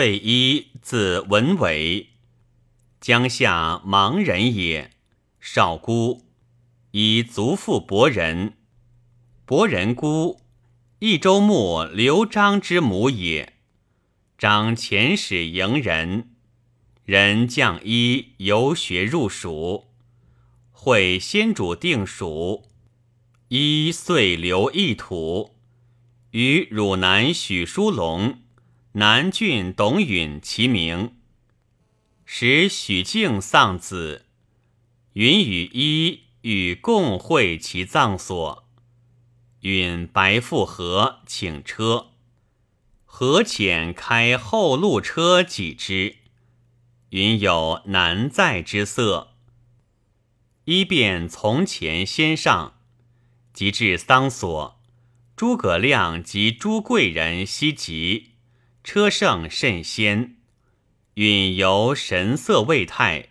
费祎，字文伟，江夏芒人也。少孤，以族父伯仁。伯仁姑，益州牧刘璋之母也。张遣使迎人，人降衣游学入蜀，会先主定蜀，一遂留一土，与汝南许叔龙。南郡董允其名，使许敬丧子，允与一与共会其葬所。允白复何请车，何遣开后路车几之。允有难在之色，一便从前先上，及至丧所，诸葛亮及诸贵人西及。车胜甚仙，允由神色未泰，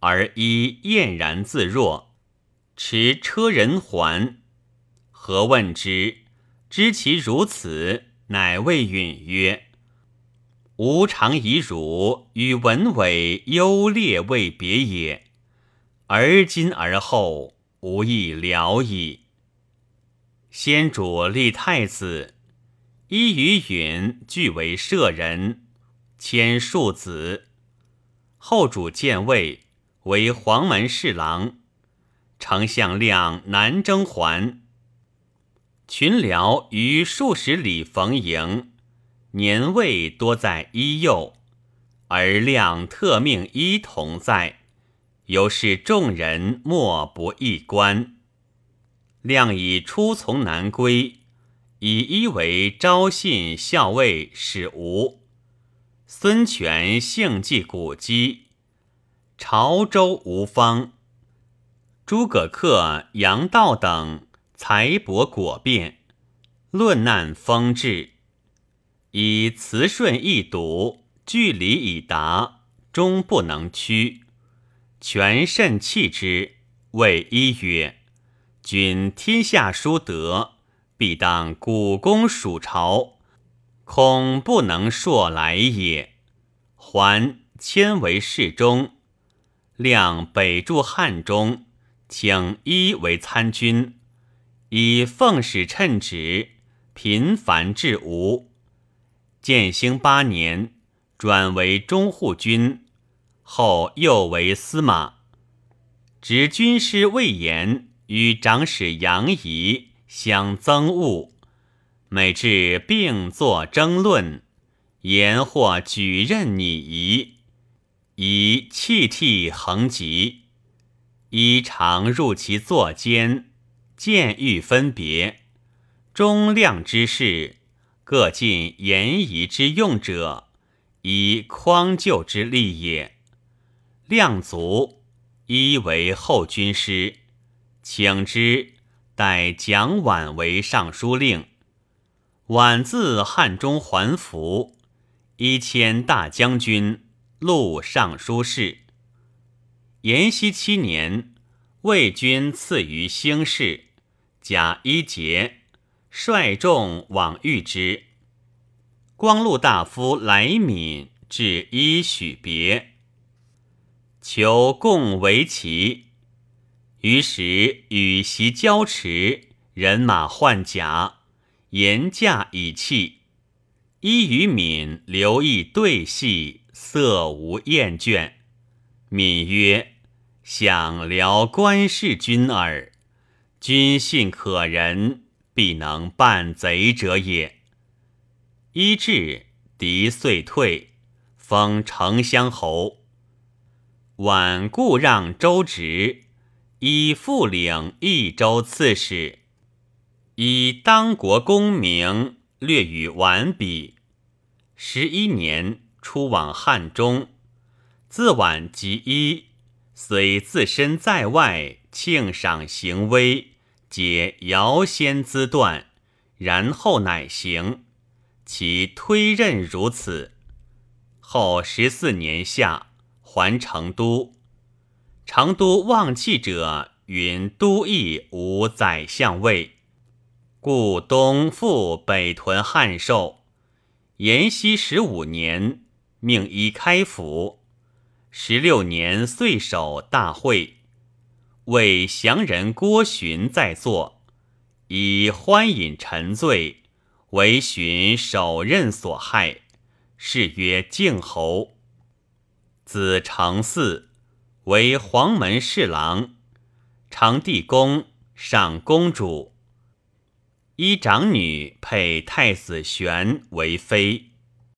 而依晏然自若，持车人还。何问之？知其如此，乃谓允曰：“吾常以汝与文伟优劣未别也，而今而后，无亦了矣。先主立太子。”一与允俱为舍人，迁庶子。后主建位，为黄门侍郎。丞相亮南征还，群僚于数十里逢迎，年位多在一右，而亮特命一同在，由是众人莫不一观。亮已初从南归。以一为昭信校尉使吴，孙权幸继古迹，潮州吴方，诸葛恪、杨道等才博果辩，论难风致，以辞顺易读，据理以达，终不能屈。权甚弃之，谓一曰：“君天下殊德。”必当古公属朝，恐不能硕来也。还迁为侍中，亮北驻汉中，请一为参军，以奉使称职，频繁至吴。建兴八年，转为中护军，后又为司马，执军师魏延与长史杨仪。相憎恶，每至并作争论，言或举任拟夷，以气涕横疾。一常入其坐间，见欲分别。忠量之事，各尽言仪之用者，以匡救之力也。量足，一为后军师，请之。代蒋琬为尚书令，琬自汉中还服，一迁大将军、录尚书事。延熙七年，魏军赐于兴氏，甲一节，率众往遇之。光禄大夫来敏至一许别，求共为齐。于是与席交持，人马换甲，言驾以弃。一与敏留意对戏，色无厌倦。敏曰：“想聊官事君耳。君信可人，必能办贼者也。”一至，敌遂退，封丞相侯。晚故让周直。以复领益州刺史，以当国功名略与完比。十一年，出往汉中，自晚及一，虽自身在外，庆赏行威，皆遥先资断，然后乃行。其推任如此。后十四年夏，还成都。成都忘弃者云都邑无宰相位，故东复北屯汉寿。延熙十五年，命以开府。十六年岁首大会，为降人郭循在座，以欢饮沉醉，为荀首任所害，是曰敬侯。子承嗣，为黄门侍郎，长帝宫，赏公主。一长女配太子玄为妃。